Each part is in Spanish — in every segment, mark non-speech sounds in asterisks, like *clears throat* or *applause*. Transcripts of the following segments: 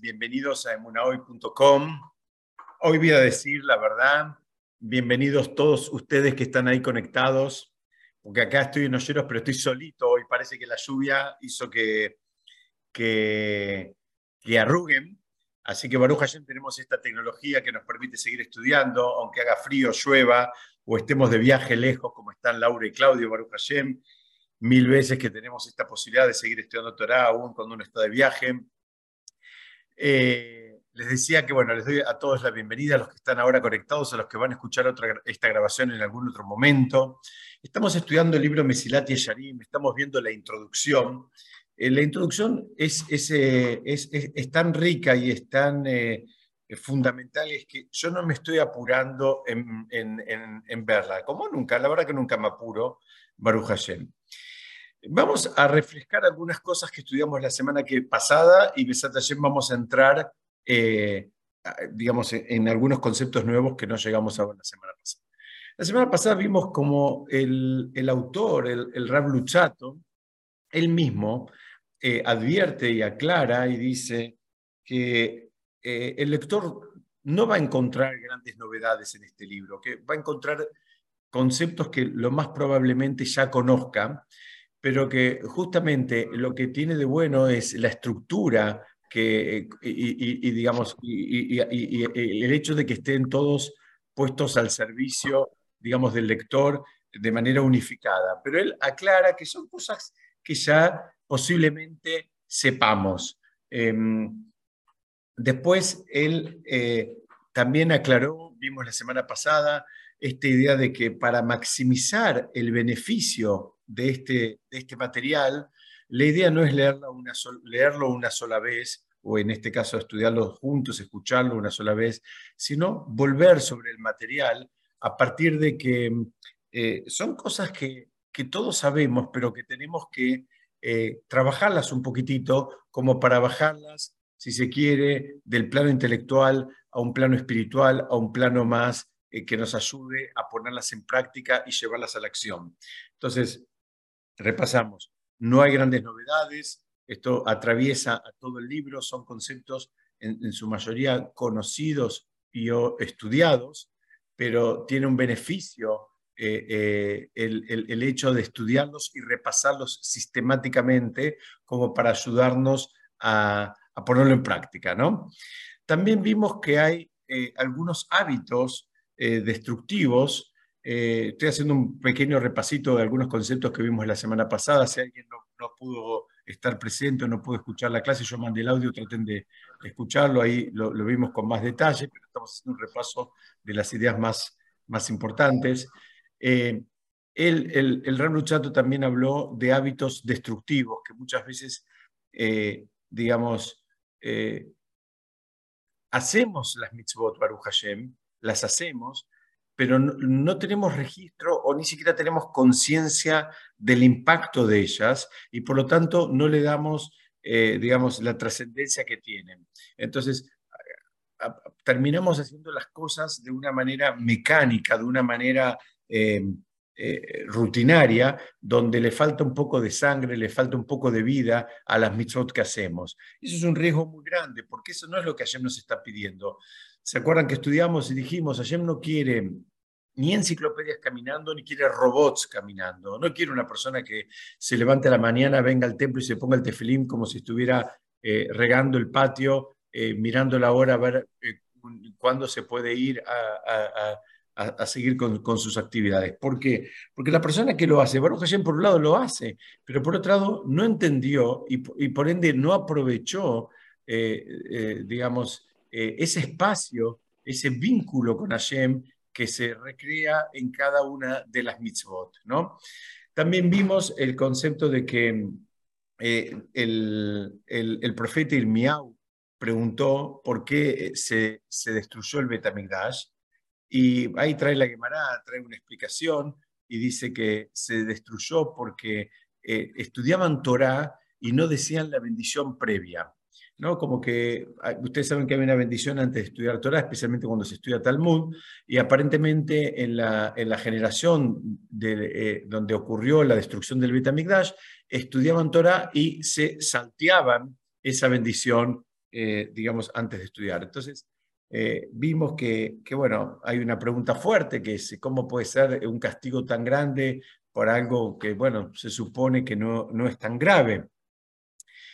bienvenidos a emunahoy.com. Hoy voy a decir la verdad, bienvenidos todos ustedes que están ahí conectados, porque acá estoy en Olleros, pero estoy solito hoy, parece que la lluvia hizo que, que, que arruguen, así que Baruch Hashem tenemos esta tecnología que nos permite seguir estudiando, aunque haga frío, llueva, o estemos de viaje lejos, como están Laura y Claudio, Baruch Hashem, mil veces que tenemos esta posibilidad de seguir estudiando Torah aún cuando uno está de viaje. Eh, les decía que, bueno, les doy a todos la bienvenida, a los que están ahora conectados, a los que van a escuchar esta grabación en algún otro momento. Estamos estudiando el libro Mesilat y Yarim, estamos viendo la introducción. Eh, la introducción eh, es, tan rica y es tan fundamental, es que yo no me estoy apurando en, en verla, como nunca, la verdad que nunca me apuro, Baruch Hashem. Vamos a refrescar algunas cosas que estudiamos la semana que pasada y también vamos a entrar, eh, digamos, en, algunos conceptos nuevos que no llegamos a ver la semana pasada. La semana pasada vimos como el, autor, el, el Rab Luchato, él mismo eh, advierte y aclara y dice que eh, el lector no va a encontrar grandes novedades en este libro, que va a encontrar conceptos que lo más probablemente ya conozca, pero que justamente lo que tiene de bueno es la estructura que, y, digamos, y, el hecho de que estén todos puestos al servicio, digamos, del lector de manera unificada. Pero él aclara que son cosas que ya posiblemente sepamos. Em, después, él eh, también aclaró, vimos la semana pasada, esta idea de que para maximizar el beneficio de este, de este material, la idea no es leerlo una, leerlo una sola vez, o en este caso estudiarlo juntos, escucharlo una sola vez, sino volver sobre el material a partir de que eh, son cosas que, que, todos sabemos, pero que tenemos que eh, trabajarlas un poquitito como para bajarlas, si se quiere, del plano intelectual a un plano espiritual, a un plano más eh, que nos ayude a ponerlas en práctica y llevarlas a la acción. Entonces, repasamos. No hay grandes novedades, esto atraviesa a todo el libro, son conceptos en, su mayoría conocidos y estudiados, pero tiene un beneficio eh, eh, el, hecho de estudiarlos y repasarlos sistemáticamente como para ayudarnos a, ponerlo en práctica. ¿no? También vimos que hay eh, algunos hábitos destructivos eh, estoy haciendo un pequeño repasito de algunos conceptos que vimos la semana pasada. Si alguien no, pudo estar presente o no pudo escuchar la clase, yo mandé el audio, traten de escucharlo, ahí lo, vimos con más detalle, pero estamos haciendo un repaso de las ideas más, importantes. Eh, el, el, el también habló de hábitos destructivos, que muchas veces, eh, digamos, hacemos las mitzvot Baruch Hashem, las hacemos, pero no, tenemos registro o ni siquiera tenemos conciencia del impacto de ellas y por lo tanto no le damos, eh, digamos, la trascendencia que tienen. Entonces, terminamos haciendo las cosas de una manera mecánica, de una manera em, eh, rutinaria, donde le falta un poco de sangre, le falta un poco de vida a las mitzvot que hacemos. Eso es un riesgo muy grande, porque eso no es lo que Hashem nos está pidiendo. ¿Se acuerdan que estudiamos y dijimos, Hashem no quiere ni enciclopedias caminando, ni quiere robots caminando. No quiere una persona que se levante a la mañana, venga al templo y se ponga el tefilín como si estuviera eh, regando el patio, eh, mirando la hora a ver eh, cuándo se puede ir a, seguir con, sus actividades. ¿Por qué? Porque la persona que lo hace, Baruch Hashem por un lado lo hace, pero por otro lado no entendió y, y por ende no aprovechó, digamos, ese espacio, ese vínculo con Hashem que se recrea en cada una de las mitzvot. ¿no? También vimos el concepto de que eh, el, el, profeta Irmiau preguntó por qué se, se destruyó el Betamigdash y ahí trae la Gemara, trae una explicación y dice que se destruyó porque eh, estudiaban Torah y no decían la bendición previa. ¿No? Como que ah, ustedes saben que hay una bendición antes de estudiar Torah, especialmente cuando se estudia Talmud, y aparentemente en la, en la generación eh, donde ocurrió la destrucción del Betamigdash, estudiaban Torah y se salteaban esa bendición eh, digamos, antes de estudiar. Entonces, eh, vimos que, que, bueno, hay una pregunta fuerte, que es cómo puede ser un castigo tan grande por algo que, bueno, se supone que no, no es tan grave.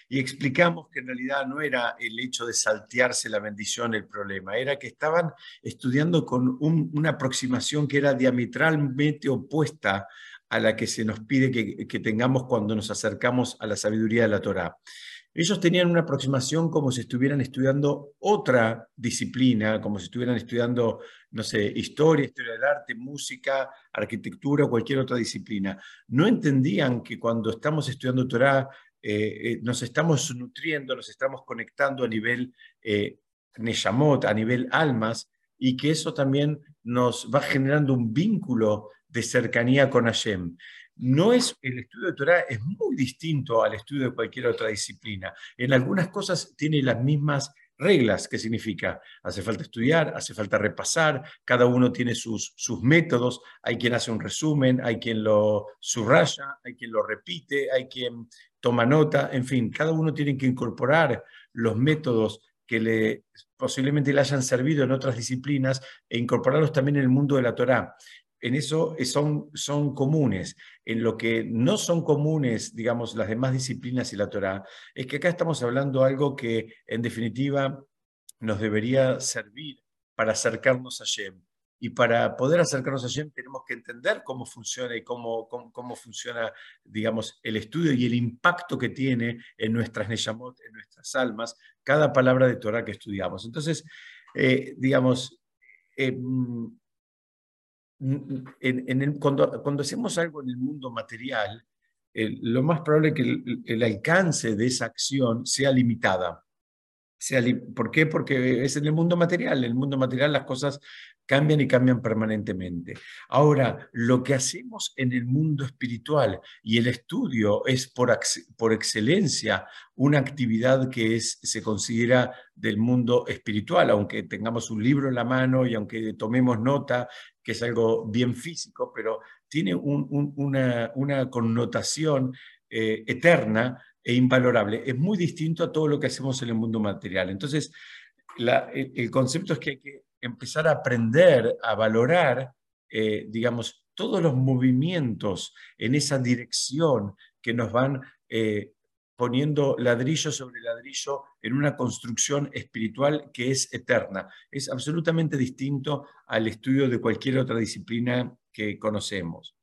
Y explicamos que en realidad no era el hecho de saltearse la bendición el problema, era que estaban estudiando con una aproximación que era diametralmente opuesta a la que se nos pide que, tengamos cuando nos acercamos a la sabiduría de la Torá. Ellos tenían una aproximación como si estuvieran estudiando otra disciplina, como si estuvieran estudiando, no sé, historia, historia del arte, música, arquitectura cualquier otra disciplina. No entendían que cuando estamos estudiando Torah eh, eh, nos estamos nutriendo, nos estamos conectando a nivel eh, Neshamot, a nivel almas, y que eso también nos va generando un vínculo de cercanía con Hashem. No es, el estudio de Torah es muy distinto al estudio de cualquier otra disciplina. En algunas cosas tiene las mismas reglas, que significa, hace falta estudiar, hace falta repasar, cada uno tiene sus, sus métodos, hay quien hace un resumen, hay quien lo subraya, hay quien lo repite, hay quien toma nota, en fin, cada uno tiene que incorporar los métodos que le, posiblemente le hayan servido en otras disciplinas e incorporarlos también en el mundo de la Torá en eso son, son comunes. En lo que no son comunes, digamos, las demás disciplinas y la Torah, es que acá estamos hablando algo que en definitiva nos debería servir para acercarnos a Shem. Y para poder acercarnos a Shem tenemos que entender cómo funciona y cómo, cómo, funciona, digamos, el estudio y el impacto que tiene en nuestras en nuestras almas, cada palabra de Torah que estudiamos. Entonces, eh, digamos, eh, en, cuando, cuando, hacemos algo en el mundo material, lo más probable es que el, alcance de esa acción sea limitada. ¿Por qué? Porque es en el mundo material. En el mundo material las cosas cambian y cambian permanentemente. Ahora, lo que hacemos en el mundo espiritual y el estudio es por, por excelencia una actividad que es, se considera del mundo espiritual, aunque tengamos un libro en la mano y aunque tomemos nota, que es algo bien físico, pero tiene una, una, connotación eh, eterna e invalorable. Es muy distinto a todo lo que hacemos en el mundo material. Entonces, el, concepto es que hay que empezar a aprender a valorar, eh, digamos, todos los movimientos en esa dirección que nos van eh, poniendo ladrillo sobre ladrillo en una construcción espiritual que es eterna. Es absolutamente distinto al estudio de cualquier otra disciplina que conocemos.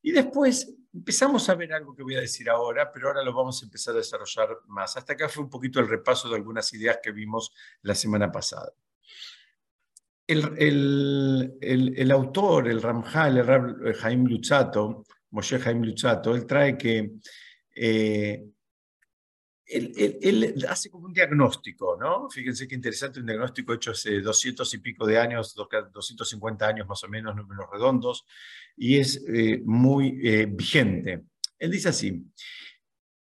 Y después empezamos a ver algo que voy a decir ahora, pero ahora lo vamos a empezar a desarrollar más. Hasta acá fue un poquito el repaso de algunas ideas que vimos la semana pasada el, autor, el Ramjal, el Rab Jaim Luchato, Moshe Jaim Luchato, él trae que eh, él, hace como un diagnóstico, ¿no? Fíjense qué interesante, un diagnóstico hecho hace 200 y pico de años, 250 años más o menos, números redondos, y es eh, muy eh, vigente. Él dice así,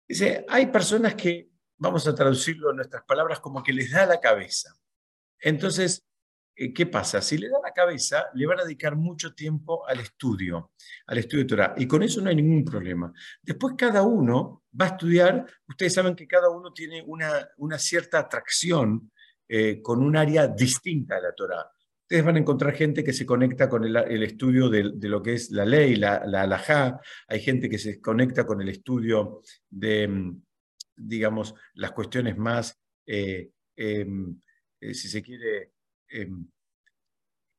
dice, hay personas que, vamos a traducirlo en nuestras palabras, como que les da la cabeza. Entonces, eh, ¿qué pasa? Si le da la cabeza, le van a dedicar mucho tiempo al estudio, al estudio de Torah, y con eso no hay ningún problema. Después cada uno va a estudiar, ustedes saben que cada uno tiene una, una cierta atracción eh, con un área distinta de la Torah. Ustedes van a encontrar gente que se conecta con el, estudio de, lo que es la ley, la, la halajá, hay gente que se conecta con el estudio de, mm, digamos, las cuestiones más, eh, em, si se quiere, Em,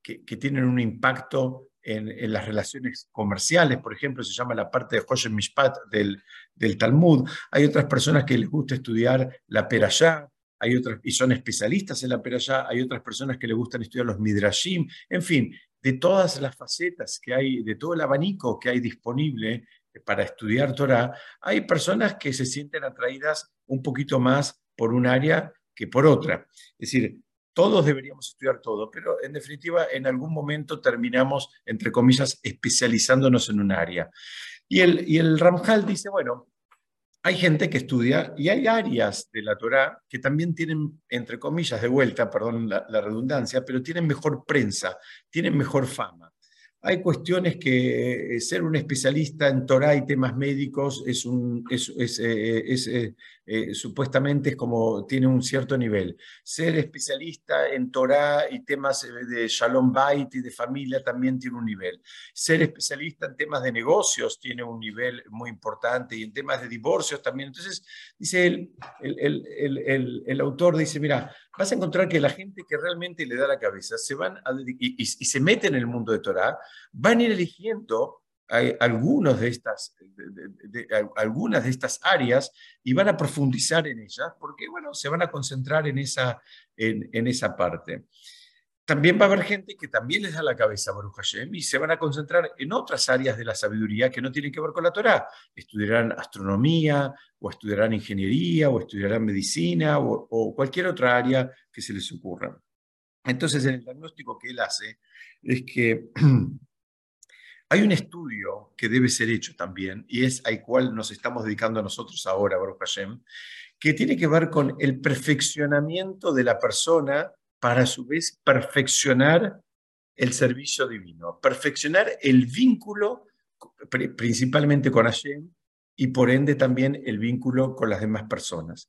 que, tienen un impacto en, las relaciones comerciales, por ejemplo, se llama la parte de Hoshen Mishpat del, del Talmud. Hay otras personas que les gusta estudiar la Perashá, hay otras, y son especialistas en la Perashá, hay otras personas que les gustan estudiar los Midrashim, en fin, de todas las facetas que hay, de todo el abanico que hay disponible para estudiar Torah, hay personas que se sienten atraídas un poquito más por un área que por otra. Es decir, todos deberíamos estudiar todo, pero en definitiva en algún momento terminamos, entre comillas, especializándonos en un área. Y el, y Ramjal dice, bueno, hay gente que estudia y hay áreas de la Torah que también tienen, entre comillas, de vuelta, perdón la, redundancia, pero tienen mejor prensa, tienen mejor fama. Hay cuestiones que eh, ser un especialista en Torah y temas médicos es, un, es, es, eh, es, eh, supuestamente es como tiene un cierto nivel. Ser especialista en Torah y temas eh, de Shalom Bait y de familia también tiene un nivel. Ser especialista en temas de negocios tiene un nivel muy importante y en temas de divorcios también. Entonces, dice el, el, el, autor, dice, mira, vas a encontrar que la gente que realmente le da la cabeza se van y, y se mete en el mundo de Torah, van a ir eligiendo hay algunos de estas, algunas de estas áreas y van a profundizar en ellas porque, bueno, se van a concentrar en esa, en, esa parte. También va a haber gente que también les da la cabeza a Baruch Hashem y se van a concentrar en otras áreas de la sabiduría que no tienen que ver con la Torah. Estudiarán astronomía, o estudiarán ingeniería, o estudiarán medicina, o, o cualquier otra área que se les ocurra. Entonces, en el diagnóstico que él hace es que *clears throat* Hay un estudio que debe ser hecho también, y es al cual nos estamos dedicando nosotros ahora, Baruch Hashem, que tiene que ver con el perfeccionamiento de la persona para a su vez perfeccionar el servicio divino, perfeccionar el vínculo principalmente con Hashem y por ende también el vínculo con las demás personas.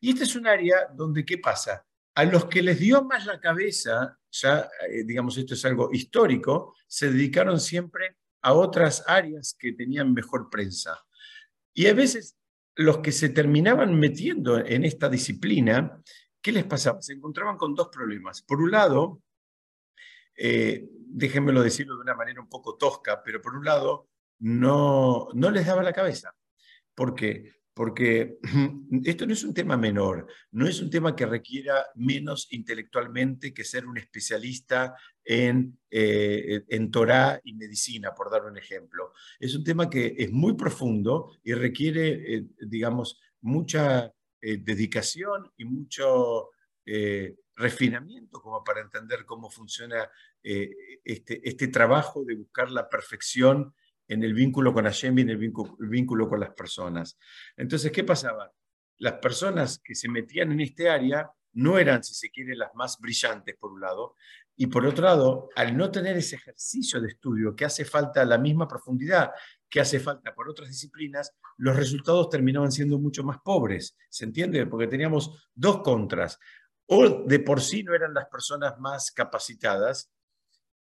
Y este es un área donde, ¿qué pasa? A los que les dio más la cabeza, ya eh, digamos esto es algo histórico, se dedicaron siempre a otras áreas que tenían mejor prensa. Y a veces los que se terminaban metiendo en esta disciplina, ¿qué les pasaba? Se encontraban con dos problemas. Por un lado, eh, déjenmelo decirlo de una manera un poco tosca, pero por un lado, no, no les daba la cabeza. ¿Por qué? Porque *clears throat* esto no es un tema menor, no es un tema que requiera menos intelectualmente que ser un especialista en, eh, en Torah y medicina, por dar un ejemplo. Es un tema que es muy profundo y requiere, eh, digamos, mucha eh, dedicación y mucho refinamiento como para entender cómo funciona este, este trabajo de buscar la perfección en el vínculo con Hashem y en el vínculo, con las personas. Entonces, ¿qué pasaba? Las personas que se metían en este área no eran, si se quiere, las más brillantes, por un lado, y por otro lado, al no tener ese ejercicio de estudio que hace falta la misma profundidad que hace falta por otras disciplinas, los resultados terminaban siendo mucho más pobres. ¿Se entiende? Porque teníamos dos contras. O de por sí no eran las personas más capacitadas,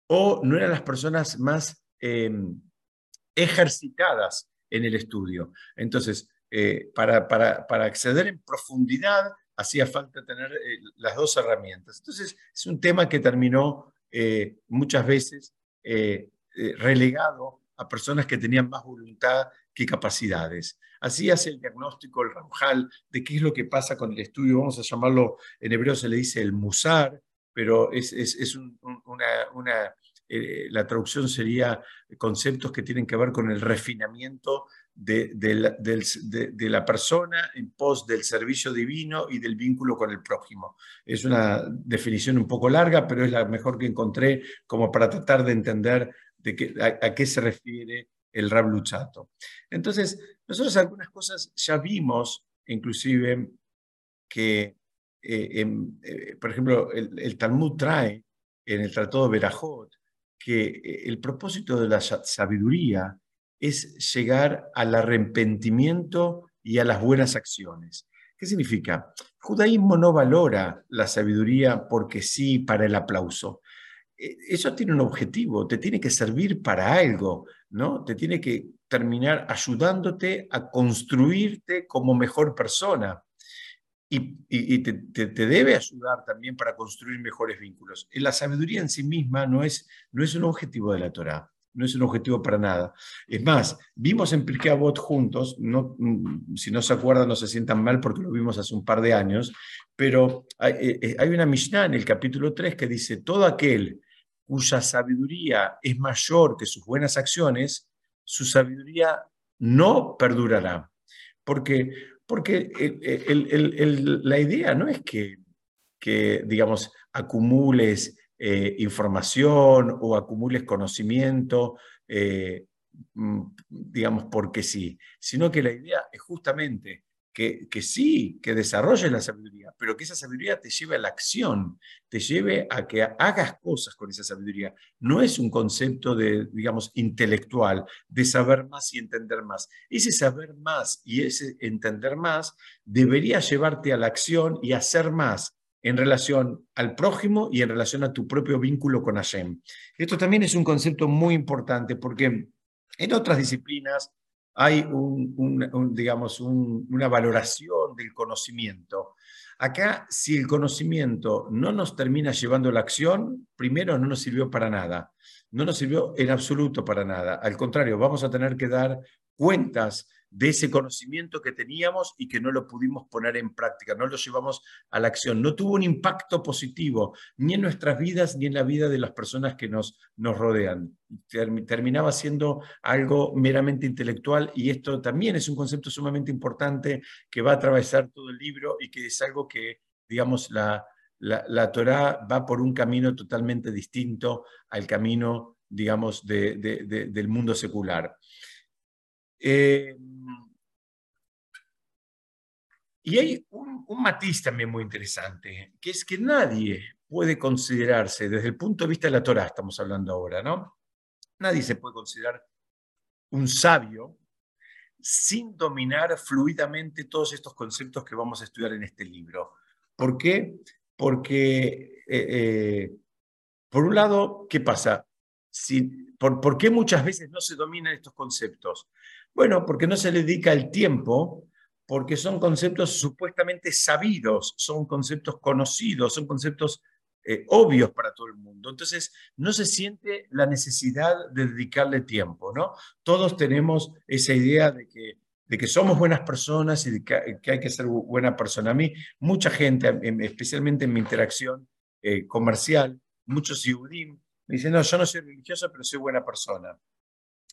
o no eran las personas más em, ejercitadas en el estudio. Entonces, eh, para, para, para, acceder en profundidad hacía falta tener eh, las dos herramientas. Entonces, es un tema que terminó eh, muchas veces relegado a personas que tenían más voluntad que capacidades. Así hace el diagnóstico el Ramjal de qué es lo que pasa con el estudio, vamos a llamarlo, en hebreo se le dice el musar, pero es, es, es una, una eh, la traducción sería conceptos que tienen que ver con el refinamiento de, la, persona en pos del servicio divino y del vínculo con el prójimo. Es una definición un poco larga, pero es la mejor que encontré como para tratar de entender de a, qué se refiere el Rab Luchato. Entonces, nosotros algunas cosas ya vimos, inclusive, que, eh, eh, por ejemplo, el, Talmud trae en el Tratado de Berajot, que eh, el propósito de la sabiduría es llegar al arrepentimiento y a las buenas acciones. ¿Qué significa? El judaísmo no valora la sabiduría porque sí para el aplauso. Eh, eso tiene un objetivo, te tiene que servir para algo, ¿no? Te tiene que terminar ayudándote a construirte como mejor persona y, te, debe ayudar también para construir mejores vínculos. La sabiduría en sí misma no es, no es un objetivo de la Torah, no es un objetivo para nada. Es más, vimos en Pirkei Avot juntos, no, mm, si no se acuerdan no se sientan mal porque lo vimos hace un par de años, pero hay, eh, eh, hay una Mishnah en el capítulo 3 que dice, todo aquel cuya sabiduría es mayor que sus buenas acciones, su sabiduría no perdurará. Porque porque la idea no es que, digamos, acumules eh, información o acumules conocimiento, eh, mm, digamos, porque sí, sino que la idea es justamente que, que, sí, que desarrolles la sabiduría, pero que esa sabiduría te lleve a la acción, te lleve a que hagas cosas con esa sabiduría. No es un concepto de, digamos, intelectual, de saber más y entender más. Ese saber más y ese entender más debería llevarte a la acción y hacer más en relación al prójimo y en relación a tu propio vínculo con Hashem. Esto también es un concepto muy importante porque en otras disciplinas hay un, digamos, una valoración del conocimiento. Acá, si el conocimiento no nos termina llevando a la acción, primero no nos sirvió para nada, no nos sirvió en absoluto para nada. Al contrario, vamos a tener que dar cuentas de ese conocimiento que teníamos y que no lo pudimos poner en práctica, no lo llevamos a la acción. No tuvo un impacto positivo ni en nuestras vidas ni en la vida de las personas que nos, nos rodean. Terminaba siendo algo meramente intelectual y esto también es un concepto sumamente importante que va a atravesar todo el libro y que es algo que, digamos, la, la, Torah va por un camino totalmente distinto al camino, digamos, del mundo secular. Eh, y hay un, matiz también muy interesante, que es que nadie puede considerarse, desde el punto de vista de la Torah, estamos hablando ahora, ¿no? Nadie se puede considerar un sabio sin dominar fluidamente todos estos conceptos que vamos a estudiar en este libro. ¿Por qué? Porque, eh, eh, por un lado, ¿qué pasa? Por, ¿Por qué muchas veces no se dominan estos conceptos? Bueno, porque no se le dedica el tiempo porque son conceptos supuestamente sabidos, son conceptos conocidos, son conceptos eh, obvios para todo el mundo. Entonces, no se siente la necesidad de dedicarle tiempo, ¿no? Todos tenemos esa idea de que, de que somos buenas personas y de que, hay que ser buena persona. A mí, mucha gente, especialmente en mi interacción eh, comercial, muchos yudim me dicen, no, yo no soy religioso, pero soy buena persona.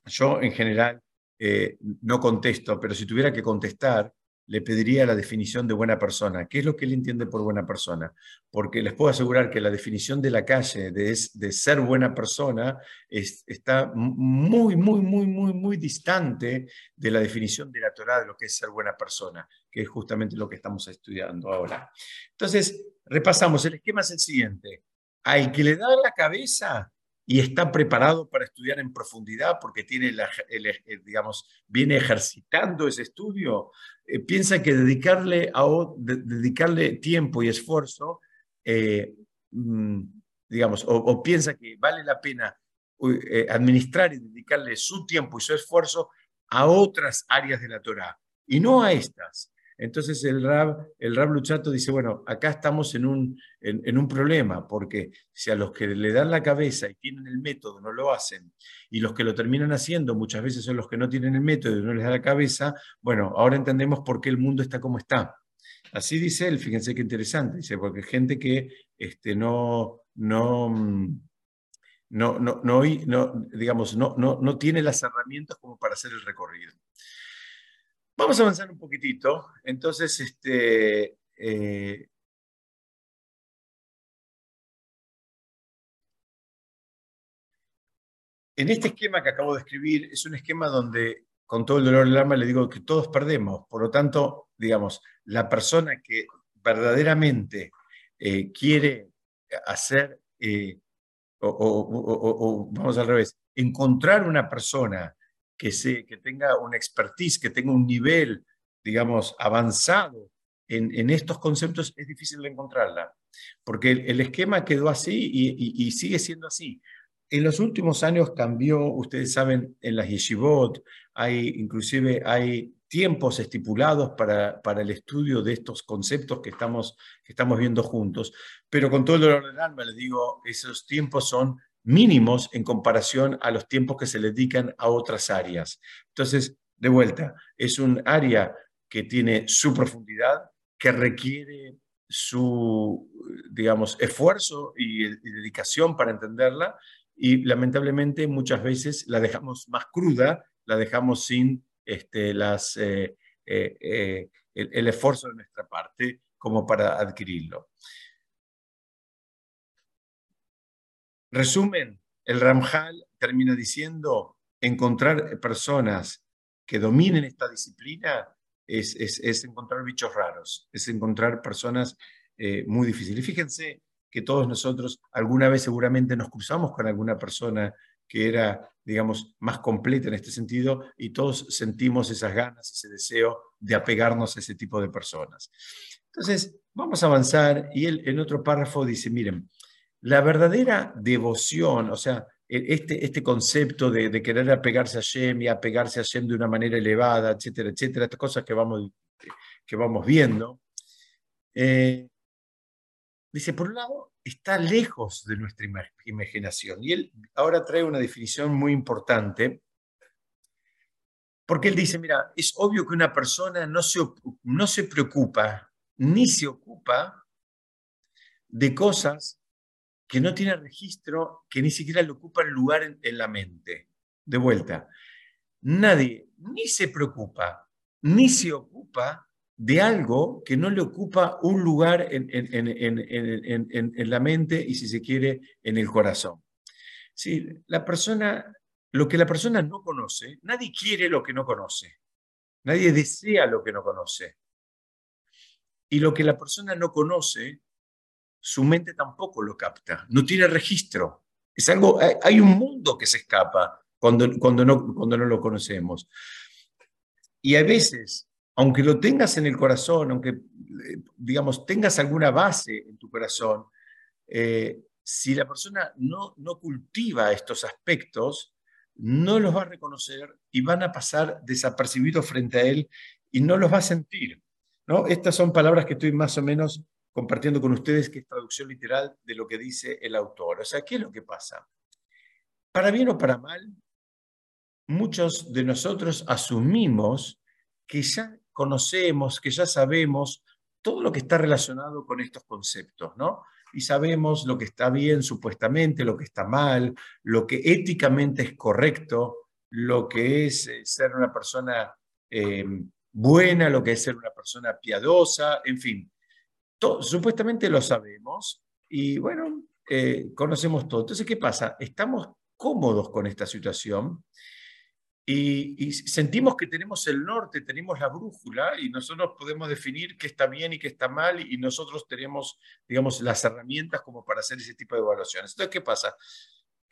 Yo, en general, eh, no contesto, pero si tuviera que contestar, le pediría la definición de buena persona. ¿Qué es lo que él entiende por buena persona? Porque les puedo asegurar que la definición de la calle de, ser buena persona está muy, muy, muy, muy, muy distante de la definición de la Torah de lo que es ser buena persona, que es justamente lo que estamos estudiando ahora. Entonces, repasamos. El esquema es el siguiente. Al que le da la cabeza, y está preparado para estudiar en profundidad porque tiene el, digamos, viene ejercitando ese estudio, eh, piensa que dedicarle, a, dedicarle tiempo y esfuerzo, eh, mm, digamos, o, piensa que vale la pena eh, administrar y dedicarle su tiempo y su esfuerzo a otras áreas de la Torah y no a estas. Entonces el Rab, el Rab Luchato dice, bueno, acá estamos en un, en, un problema, porque si a los que le dan la cabeza y tienen el método no lo hacen, y los que lo terminan haciendo muchas veces son los que no tienen el método y no les da la cabeza, bueno, ahora entendemos por qué el mundo está como está. Así dice él, fíjense qué interesante, dice, porque gente que este, no, no, no, no, no, digamos, no, no, no tiene las herramientas como para hacer el recorrido. Vamos a avanzar un poquitito. Entonces, este, eh, en este esquema que acabo de escribir, es un esquema donde, con todo el dolor del alma, le digo que todos perdemos. Por lo tanto, digamos, la persona que verdaderamente eh, quiere hacer, eh, o, vamos al revés, encontrar una persona que, tenga una expertise, que tenga un nivel, digamos, avanzado en, estos conceptos, es difícil de encontrarla, porque el, esquema quedó así y, sigue siendo así. En los últimos años cambió, ustedes saben, en las yeshivot, hay, inclusive hay tiempos estipulados para, el estudio de estos conceptos que estamos, que estamos viendo juntos, pero con todo el dolor del alma les digo, esos tiempos son mínimos en comparación a los tiempos que se le dedican a otras áreas. Entonces, de vuelta, es un área que tiene su profundidad, que requiere su, digamos, esfuerzo y, dedicación para entenderla y lamentablemente muchas veces la dejamos más cruda, la dejamos sin este, las, eh, eh, eh, el esfuerzo de nuestra parte como para adquirirlo. Resumen, el Ramjal termina diciendo, encontrar personas que dominen esta disciplina es, encontrar bichos raros, es encontrar personas eh, muy difíciles. fíjense que todos nosotros alguna vez seguramente nos cruzamos con alguna persona que era, digamos, más completa en este sentido y todos sentimos esas ganas, ese deseo de apegarnos a ese tipo de personas. Entonces, vamos a avanzar y él en otro párrafo dice, miren, la verdadera devoción, o sea, e, este, este concepto de, querer apegarse a Shem y apegarse a Shem de una manera elevada, etcétera, etcétera, estas cosas que vamos, que vamos viendo, eh, dice, por un lado, está lejos de nuestra imaginación. Y él ahora trae una definición muy importante, porque él dice, mira, es obvio que una persona no se, no se preocupa ni se ocupa de cosas que no tiene registro, que ni siquiera le ocupan lugar en, la mente. De vuelta, nadie ni se preocupa, ni se ocupa de algo que no le ocupa un lugar en, en, la mente y, si se quiere, en el corazón. Sí, la persona, lo que la persona no conoce, nadie quiere lo que no conoce. Nadie desea lo que no conoce. Y lo que la persona no conoce, su mente tampoco lo capta, no tiene registro. Es algo, hay un mundo que se escapa cuando, cuando, no, cuando no lo conocemos. Y a veces, aunque lo tengas en el corazón, aunque, digamos, tengas alguna base en tu corazón, eh, si la persona no, no cultiva estos aspectos, no los va a reconocer y van a pasar desapercibidos frente a él y no los va a sentir. ¿no? Estas son palabras que estoy más o menos compartiendo con ustedes, que es traducción literal de lo que dice el autor. O sea, ¿qué es lo que pasa? Para bien o para mal, muchos de nosotros asumimos que ya conocemos, que ya sabemos todo lo que está relacionado con estos conceptos, ¿no? Y sabemos lo que está bien supuestamente, lo que está mal, lo que éticamente es correcto, lo que es eh, ser una persona eh, buena, lo que es ser una persona piadosa, en fin. Supuestamente lo sabemos y bueno, eh, conocemos todo. Entonces, ¿qué pasa? Estamos cómodos con esta situación y, sentimos que tenemos el norte, tenemos la brújula y nosotros podemos definir qué está bien y qué está mal y nosotros tenemos, digamos, las herramientas como para hacer ese tipo de evaluaciones. Entonces, ¿qué pasa?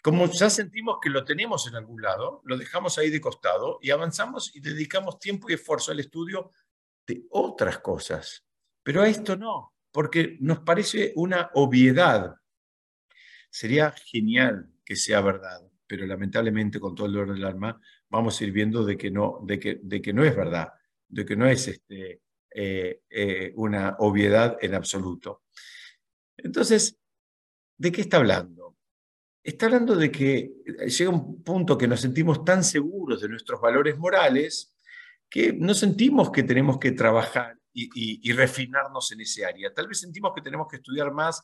como ya sentimos que lo tenemos en algún lado, lo dejamos ahí de costado y avanzamos y dedicamos tiempo y esfuerzo al estudio de otras cosas. Pero a esto no, porque nos parece una obviedad. Sería genial que sea verdad, pero lamentablemente con todo el dolor del alma vamos a ir viendo de que no, de que, de que no es verdad, de que no es este, eh, eh, una obviedad en absoluto. Entonces, ¿de qué está hablando? está hablando de que eh, llega un punto que nos sentimos tan seguros de nuestros valores morales que no sentimos que tenemos que trabajar y, refinarnos en ese área. Tal vez sentimos que tenemos que estudiar más,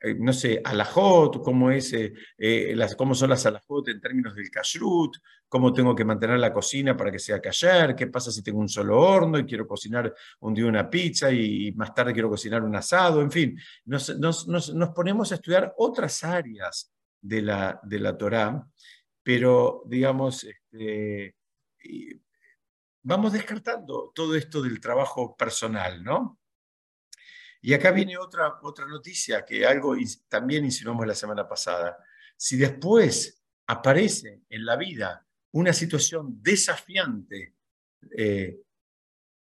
eh, no sé, alajot, cómo, es, eh, las, cómo son las alajot en términos del kashrut, cómo tengo que mantener la cocina para que sea callar, qué pasa si tengo un solo horno y quiero cocinar un día una pizza y, más tarde quiero cocinar un asado, en fin, nos, nos ponemos a estudiar otras áreas de la, de la Torá, pero digamos, este, vamos descartando todo esto del trabajo personal, ¿no? Y acá viene otra, otra noticia que algo también insinuamos la semana pasada. Si después aparece en la vida una situación desafiante, eh,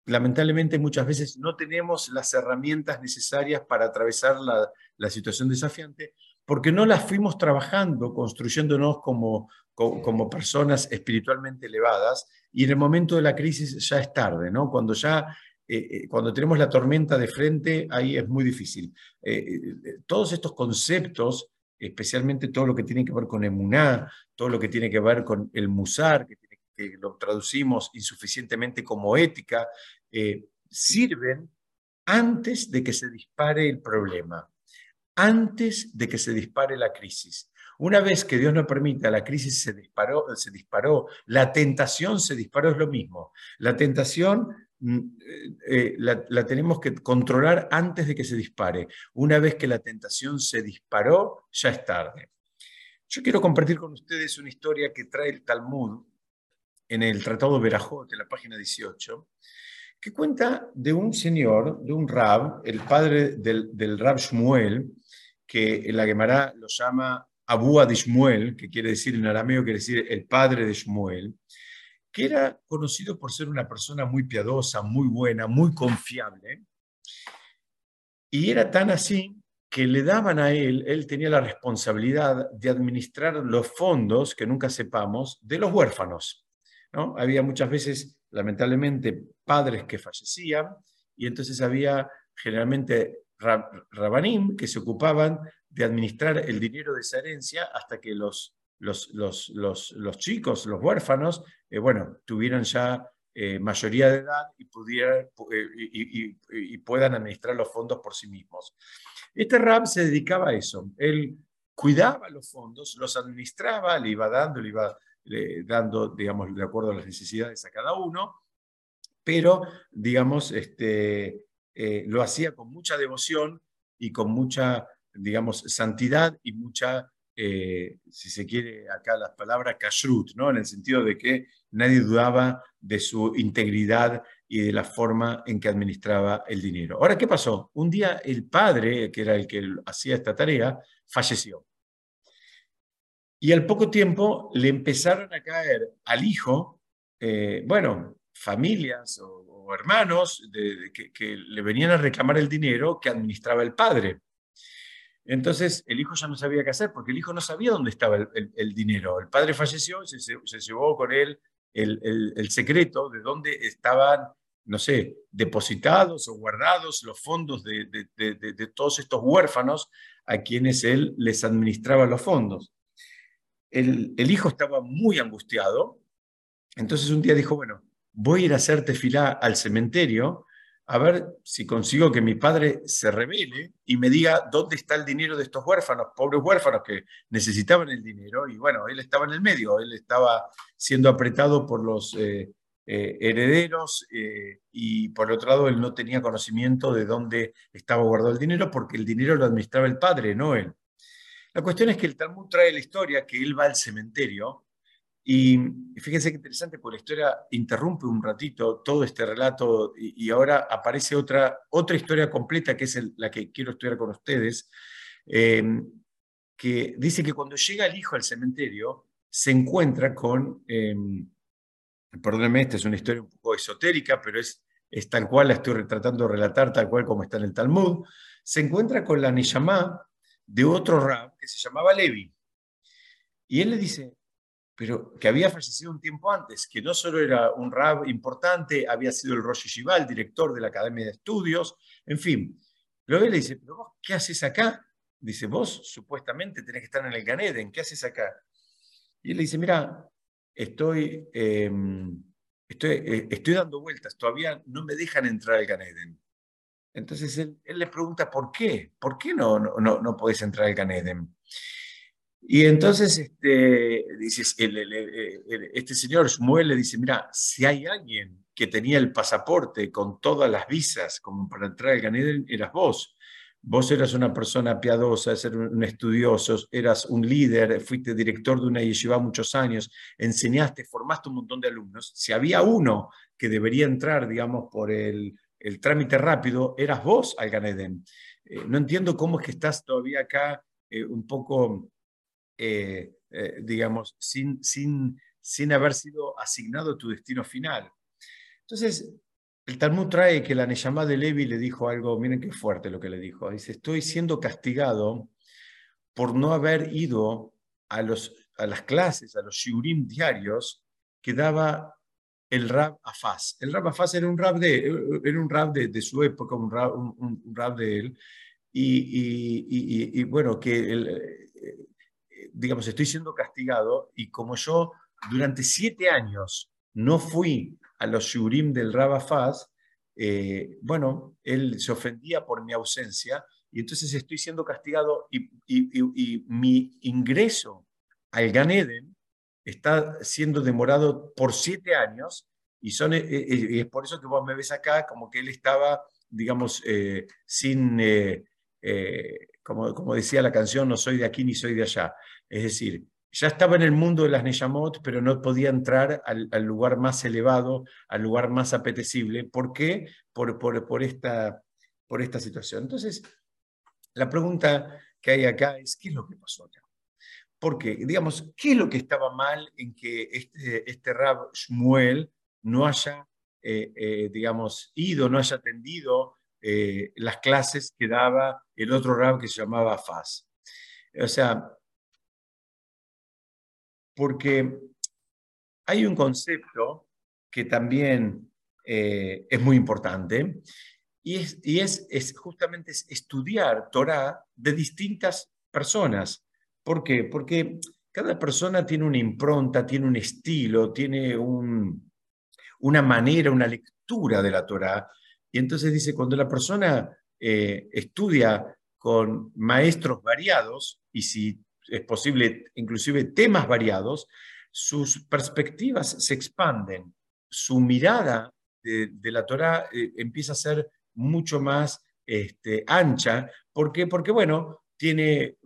lamentablemente muchas veces no tenemos las herramientas necesarias para atravesar la, la situación desafiante, porque no las fuimos trabajando, construyéndonos como, como, personas espiritualmente elevadas, y en el momento de la crisis ya es tarde, ¿no? Cuando ya eh, eh, cuando tenemos la tormenta de frente, ahí es muy difícil. Eh, todos estos conceptos, especialmente todo lo que tiene que ver con emuná, todo lo que tiene que ver con el musar, que, que lo traducimos insuficientemente como ética, sirven antes de que se dispare el problema antes de que se dispare la crisis. Una vez que Dios no permita, la crisis se disparó, se disparó, la tentación se disparó, es lo mismo. La tentación mm, eh, la, tenemos que controlar antes de que se dispare. Una vez que la tentación se disparó, ya es tarde. Yo quiero compartir con ustedes una historia que trae el Talmud en el Tratado Berajot, en la página 18, que cuenta de un señor, de un rab, el padre del, del rab Shmuel, que la Gemara lo llama Abu de Shmuel, que quiere decir en arameo, quiere decir el padre de Shmuel, que era conocido por ser una persona muy piadosa, muy buena, muy confiable. Y era tan así que le daban a él, él tenía la responsabilidad de administrar los fondos, que nunca sepamos, de los huérfanos. ¿no? Había muchas veces, lamentablemente, padres que fallecían y entonces había generalmente rabanim que se ocupaban de administrar el dinero de esa herencia hasta que los, los, los, los, chicos, los huérfanos, eh, bueno, tuvieran ya eh, mayoría de edad y, pudieran, eh, y, y, puedan administrar los fondos por sí mismos. Este rab se dedicaba a eso. Él cuidaba los fondos, los administraba, le iba dando, le iba dando, digamos, de acuerdo a las necesidades a cada uno, pero, digamos, este, eh, lo hacía con mucha devoción y con mucha, digamos, santidad y mucha, eh, si se quiere acá la palabra kashrut, ¿no? en el sentido de que nadie dudaba de su integridad y de la forma en que administraba el dinero. Ahora, ¿qué pasó? Un día el padre, que era el que hacía esta tarea, falleció. Y al poco tiempo le empezaron a caer al hijo, eh, bueno, familias o hermanos que, le venían a reclamar el dinero que administraba el padre. Entonces el hijo ya no sabía qué hacer porque el hijo no sabía dónde estaba el, dinero. El padre falleció y se, llevó con él el, secreto de dónde estaban, no sé, depositados o guardados los fondos de, de, todos estos huérfanos a quienes él les administraba los fondos. El, el hijo estaba muy angustiado, entonces un día dijo, bueno, voy a ir a hacer tefilá al cementerio a ver si consigo que mi padre se revele y me diga dónde está el dinero de estos huérfanos, pobres huérfanos que necesitaban el dinero. Y bueno, él estaba en el medio, él estaba siendo apretado por los eh, eh, herederos eh, y por otro lado él no tenía conocimiento de dónde estaba guardado el dinero porque el dinero lo administraba el padre, no él. La cuestión es que el Talmud trae la historia que él va al cementerio y fíjense qué interesante, porque la historia interrumpe un ratito todo este relato y, ahora aparece otra, otra historia completa, que es la que quiero estudiar con ustedes, em, que dice que cuando llega el hijo al cementerio, se encuentra con, eh, perdónenme, esta es una historia un poco esotérica, pero es, es tal cual, la estoy tratando de relatar tal cual como está en el Talmud, se encuentra con la Neyamá de otro rab que se llamaba Levi. Y él le dice, pero que había fallecido un tiempo antes, que no solo era un rab importante, había sido el Rosh Yeshiva, director de la Academia de Estudios, en fin. Luego él le dice, pero vos, ¿qué haces acá? Dice, vos supuestamente tenés que estar en el Ganeden, ¿qué haces acá? Y él le dice, mira, estoy, em, estoy, eh, estoy dando vueltas, todavía no me dejan entrar al Ganeden. Entonces él, le pregunta, ¿por qué? ¿Por qué no, no, no, no entrar al Ganeden? Y entonces este, dices, este señor Shmuel le dice, mira, si hay alguien que tenía el pasaporte con todas las visas como para entrar al Ganeden, eras vos. Vos eras una persona piadosa, eras un estudioso, eras un líder, fuiste director de una yeshiva muchos años, enseñaste, formaste un montón de alumnos. Si había uno que debería entrar, digamos, por el, el trámite rápido, eras vos al Ganeden. Eh, no entiendo cómo es que estás todavía acá eh, un poco eh, eh, digamos, sin, sin, sin haber sido asignado tu destino final. Entonces, el Talmud trae que la Neyamá de Levi le dijo algo, miren qué fuerte lo que le dijo. Dice, estoy siendo castigado por no haber ido a, los, a las clases, a los shiurim diarios que daba el Rab Afaz. El Rab Afaz era un rab de, era un rab de, de su época, un rab, un, rab de él. Y, y, bueno, que el, digamos, estoy siendo castigado y como yo durante siete años no fui a los shurim del Rabafaz, eh, bueno, él se ofendía por mi ausencia y entonces estoy siendo castigado y, mi ingreso al Ganeden está siendo demorado por siete años y, son, eh, eh, es por eso que vos me ves acá como que él estaba, digamos, sin, como, como decía la canción, no soy de aquí ni soy de allá. Es decir, ya estaba en el mundo de las Neyamot, pero no podía entrar al, lugar más elevado, al lugar más apetecible. ¿Por qué? Por, por, esta, por esta situación. Entonces, la pregunta que hay acá es, ¿qué es lo que pasó acá? Porque, digamos, ¿qué es lo que estaba mal en que este, este Rab Shmuel no haya, eh, eh, digamos, ido, no haya atendido eh, las clases que daba el otro Rab que se llamaba Faz? O sea, porque hay un concepto que también es muy importante y es, y es, es justamente estudiar Torah de distintas personas ¿Por qué? Porque cada persona tiene una impronta, tiene un estilo, tiene una manera, una lectura de la Torah. Y entonces dice, cuando la persona eh, estudia con maestros variados, y si es posible, inclusive temas variados, sus perspectivas se expanden, su mirada de, la Torah eh, empieza a ser mucho más este, ancha. ¿Por qué? Porque, bueno, tiene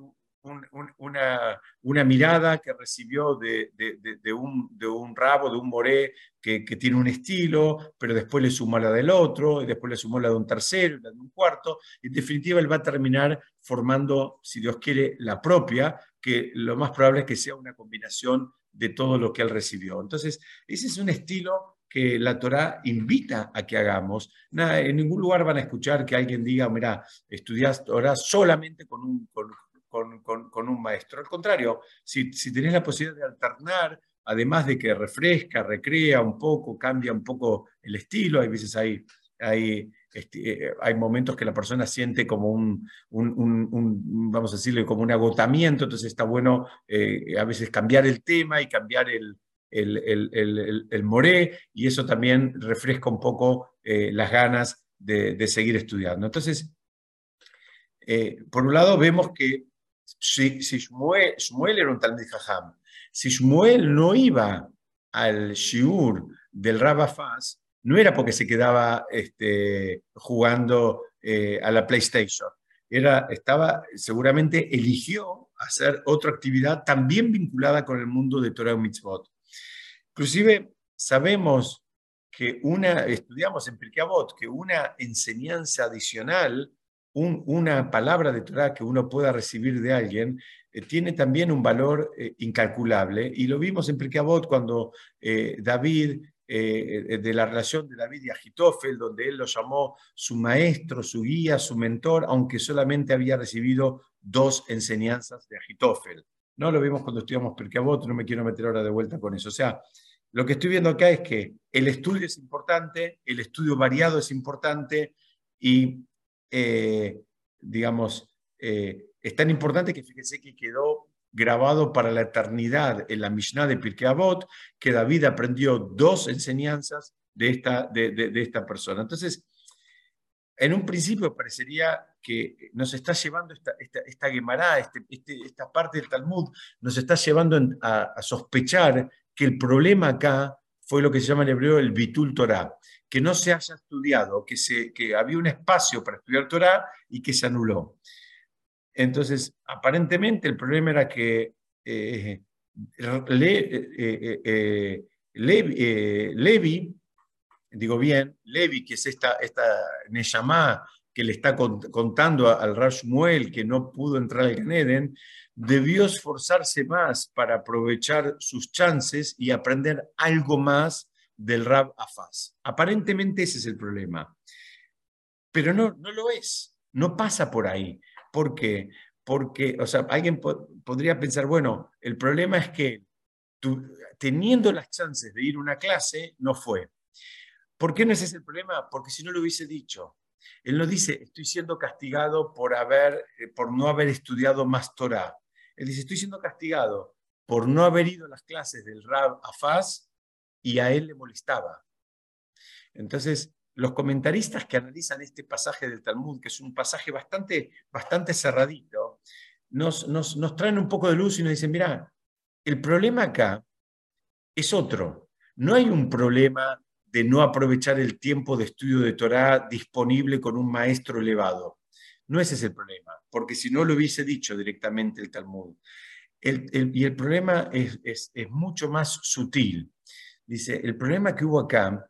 una, una, mirada que recibió de, de, un, de un rabo, de un moré que, que, tiene un estilo, pero después le sumó la del otro, y después le sumó la de un tercero, la de un cuarto. En definitiva, él va a terminar formando, si Dios quiere, la propia, que lo más probable es que sea una combinación de todo lo que él recibió. Entonces, ese es un estilo que la Torá invita a que hagamos. Nada, en ningún lugar van a escuchar que alguien diga, mira, estudias Torah solamente con un, con, un maestro. Al contrario, si, si tenés la posibilidad de alternar, además de que refresca, recrea un poco, cambia un poco el estilo, hay veces hay, hay, este, eh, hay momentos que la persona siente como un, vamos a decirle, como un agotamiento, entonces está bueno eh, a veces cambiar el tema y cambiar el, el, moré, y eso también refresca un poco eh, las ganas de, seguir estudiando. Entonces, por un lado vemos que si, Shmuel, era un Jajam, si Shmuel no iba al Shiur del Rabafaz, no era porque se quedaba este, jugando eh, a la PlayStation. Era, estaba, seguramente eligió hacer otra actividad también vinculada con el mundo de Torah y Mitzvot. Inclusive sabemos que una, estudiamos en Pirkei que una enseñanza adicional una palabra de Torah que uno pueda recibir de alguien eh, tiene también un valor eh, incalculable. Y lo vimos en Pirkeabot cuando eh, David, de la relación de David y Agitofel, donde él lo llamó su maestro, su guía, su mentor, aunque solamente había recibido dos enseñanzas de Agitofel. No lo vimos cuando estudiamos Pirkeabot, no me quiero meter ahora de vuelta con eso. O sea, lo que estoy viendo acá es que el estudio es importante, el estudio variado es importante y eh, digamos, eh, es tan importante que fíjese que quedó grabado para la eternidad en la Mishnah de Pirkei Avot, que David aprendió dos enseñanzas de esta, de, esta persona. Entonces, en un principio parecería que nos está llevando esta, esta, esta este, este, esta parte del Talmud, nos está llevando a, a, sospechar que el problema acá fue lo que se llama en hebreo el Bitul Torah, que no se haya estudiado, que, se, que había un espacio para estudiar Torah y que se anuló. Entonces, aparentemente el problema era que eh, eh, eh, Levi, digo bien, Levi, que es esta, esta que le está contando al Rashmuel que no pudo entrar al Ganeden, debió esforzarse más para aprovechar sus chances y aprender algo más del Rab Afaz. Aparentemente ese es el problema. Pero no, no lo es, no pasa por ahí. ¿Por qué? Porque, o sea, alguien podría pensar, bueno, el problema es que teniendo las chances de ir a una clase, no fue. ¿Por qué no es ese el problema? Porque si no lo hubiese dicho. Él no dice, estoy siendo castigado por, haber, eh, por no haber estudiado más Torah. Él dice, estoy siendo castigado por no haber ido a las clases del Rab Afaz y a él le molestaba. Entonces, los comentaristas que analizan este pasaje del Talmud, que es un pasaje bastante, bastante cerradito, nos, nos, nos traen un poco de luz y nos dicen, mira, el problema acá es otro. No hay un problema de no aprovechar el tiempo de estudio de Torah disponible con un maestro elevado. No ese es el problema, porque si no lo hubiese dicho directamente el Talmud. y el problema es, es, es, mucho más sutil. Dice, el problema que hubo acá,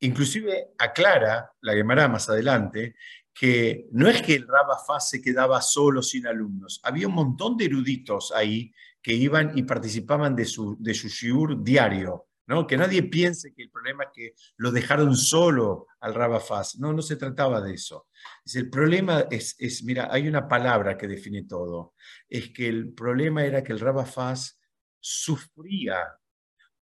inclusive aclara la Gemara más adelante, que no es que el Rabafá se quedaba solo sin alumnos, había un montón de eruditos ahí que iban y participaban de su, de su shiur diario. ¿no? Que nadie piense que el problema es que lo dejaron solo al Rabafaz. No, no se trataba de eso. el problema es, es, mira, hay una palabra que define todo. Es que el problema era que el Rabafaz sufría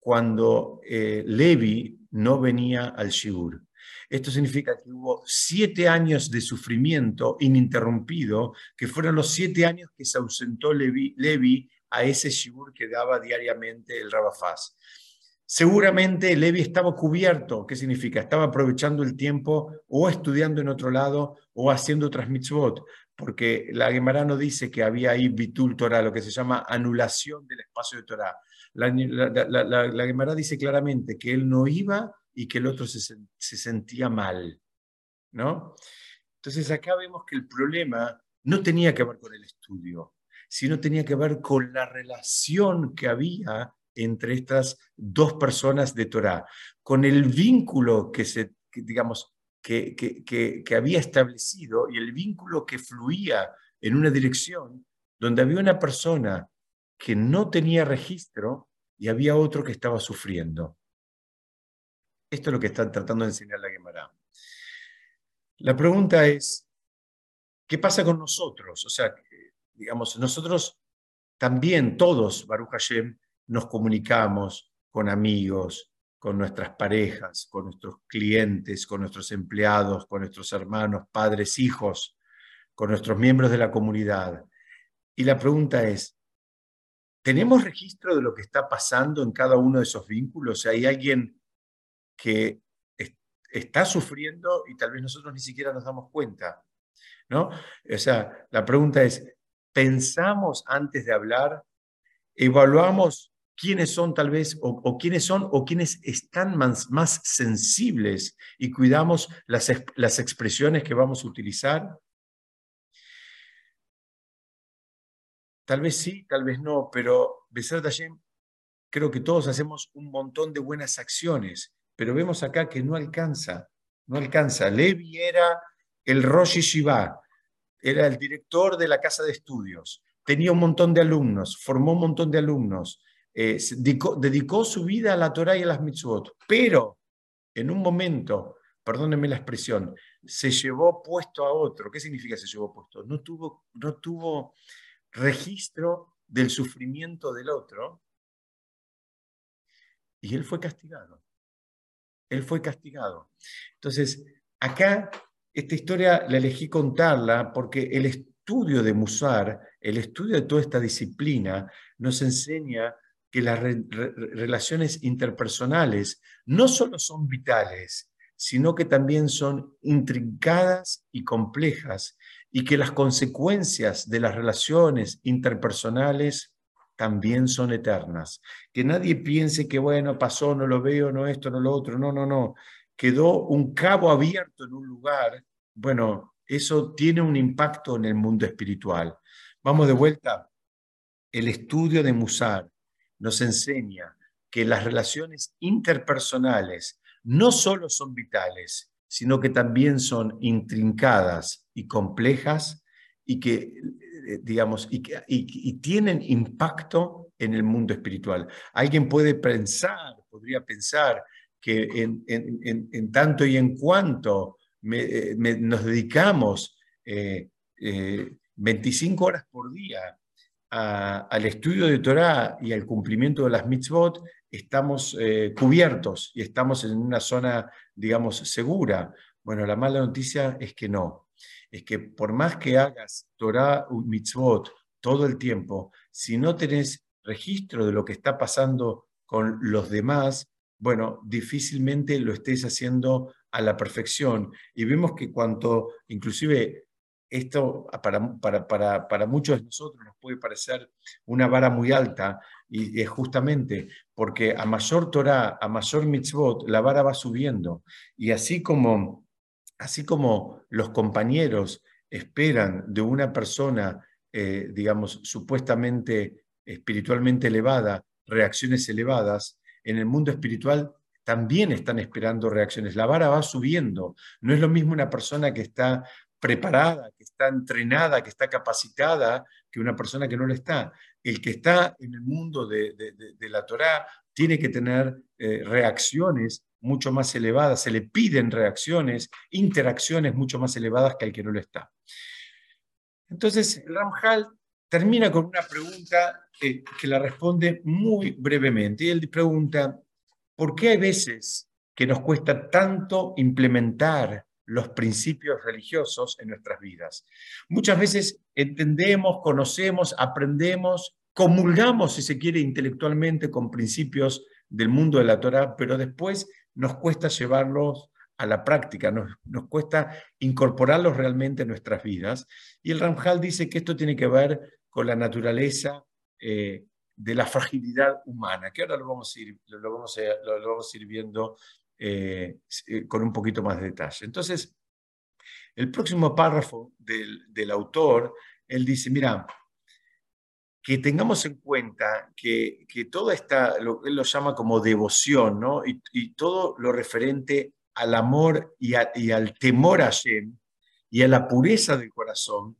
cuando eh, Levi no venía al Shiur. Esto significa que hubo siete años de sufrimiento ininterrumpido, que fueron los siete años que se ausentó Levi, Levi a ese Shiur que daba diariamente el Rabafaz. Seguramente Levi estaba cubierto. ¿Qué significa? Estaba aprovechando el tiempo o estudiando en otro lado o haciendo otras mitzvot, porque la Gemara no dice que había ahí bitul Torah, lo que se llama anulación del espacio de Torah. La, la, Gemara dice claramente que él no iba y que el otro se, se sentía mal. ¿no? Entonces acá vemos que el problema no tenía que ver con el estudio, sino tenía que ver con la relación que había entre estas dos personas de Torah, con el vínculo que se, digamos, que, que, había establecido y el vínculo que fluía en una dirección donde había una persona que no tenía registro y había otro que estaba sufriendo. Esto es lo que están tratando de enseñar la Gemara. La pregunta es, ¿qué pasa con nosotros? O sea, digamos, nosotros también, todos, Baruch Hashem, nos comunicamos con amigos, con nuestras parejas, con nuestros clientes, con nuestros empleados, con nuestros hermanos, padres, hijos, con nuestros miembros de la comunidad. Y la pregunta es, ¿tenemos registro de lo que está pasando en cada uno de esos vínculos? ¿Hay alguien que está sufriendo y tal vez nosotros ni siquiera nos damos cuenta? ¿No? O sea, la pregunta es, ¿pensamos antes de hablar? ¿Evaluamos quiénes son tal vez, o, quiénes son, o quiénes están más, sensibles y cuidamos las, expresiones que vamos a utilizar? Tal vez sí, tal vez no, pero Besar Hashem, creo que todos hacemos un montón de buenas acciones, pero vemos acá que no alcanza, no alcanza. Levi era el Rosh Shiva, era el director de la casa de estudios, tenía un montón de alumnos, formó un montón de alumnos, eh, dedicó, su vida a la Torah y a las mitzvot, pero en un momento, perdónenme la expresión, se llevó puesto a otro. ¿Qué significa se llevó puesto? No tuvo, no tuvo registro del sufrimiento del otro y él fue castigado. Él fue castigado. Entonces, acá esta historia la elegí contarla porque el estudio de Musar, el estudio de toda esta disciplina, nos enseña que las relaciones interpersonales no solo son vitales, sino que también son intrincadas y complejas y que las consecuencias de las relaciones interpersonales también son eternas. Que nadie piense que, bueno, pasó, no lo veo, no esto, no lo otro, no, no, no. Quedó un cabo abierto en un lugar, bueno, eso tiene un impacto en el mundo espiritual. Vamos de vuelta. El estudio de Musar, nos enseña que las relaciones interpersonales no solo son vitales, sino que también son intrincadas y complejas y que, eh, digamos, y, y, tienen impacto en el mundo espiritual. Alguien puede pensar, podría pensar que en, en, tanto y en cuanto eh, nos dedicamos 25 eh, horas por día al estudio de Torah y al cumplimiento de las mitzvot, estamos eh, cubiertos y estamos en una zona, digamos, segura. Bueno, la mala noticia es que no. Es que por más que hagas Torah mitzvot todo el tiempo, si no tenés registro de lo que está pasando con los demás, bueno, difícilmente lo estés haciendo a la perfección. Y vemos que cuanto, inclusive esto para, para, para, muchos de nosotros nos puede parecer una vara muy alta y es justamente porque a mayor Torah, a mayor mitzvot, la vara va subiendo. Y así como, así como los compañeros esperan de una persona eh, digamos, supuestamente espiritualmente elevada, reacciones elevadas, en el mundo espiritual también están esperando reacciones. La vara va subiendo. No es lo mismo una persona que está preparada, que está entrenada, que está capacitada, que una persona que no lo está. El que está en el mundo de, la Torá tiene que tener eh, reacciones mucho más elevadas, se le piden reacciones, interacciones mucho más elevadas que al que no lo está. Entonces, Ramjal termina con una pregunta que, la responde muy brevemente. Y él pregunta, ¿por qué hay veces que nos cuesta tanto implementar los principios religiosos en nuestras vidas? Muchas veces entendemos, conocemos, aprendemos, comulgamos, si se quiere, intelectualmente con principios del mundo de la Torah, pero después nos cuesta llevarlos a la práctica, nos, cuesta incorporarlos realmente en nuestras vidas. Y el Ramjal dice que esto tiene que ver con la naturaleza eh, de la fragilidad humana, que ahora lo vamos ir, lo vamos a, lo, vamos a ir viendo eh, eh, con un poquito más de detalle. Entonces, el próximo párrafo del, autor, él dice, mira, que tengamos en cuenta que, que toda esta, lo él lo llama como devoción, ¿no? y, todo lo referente al amor y, al temor a Hashem y a la pureza del corazón,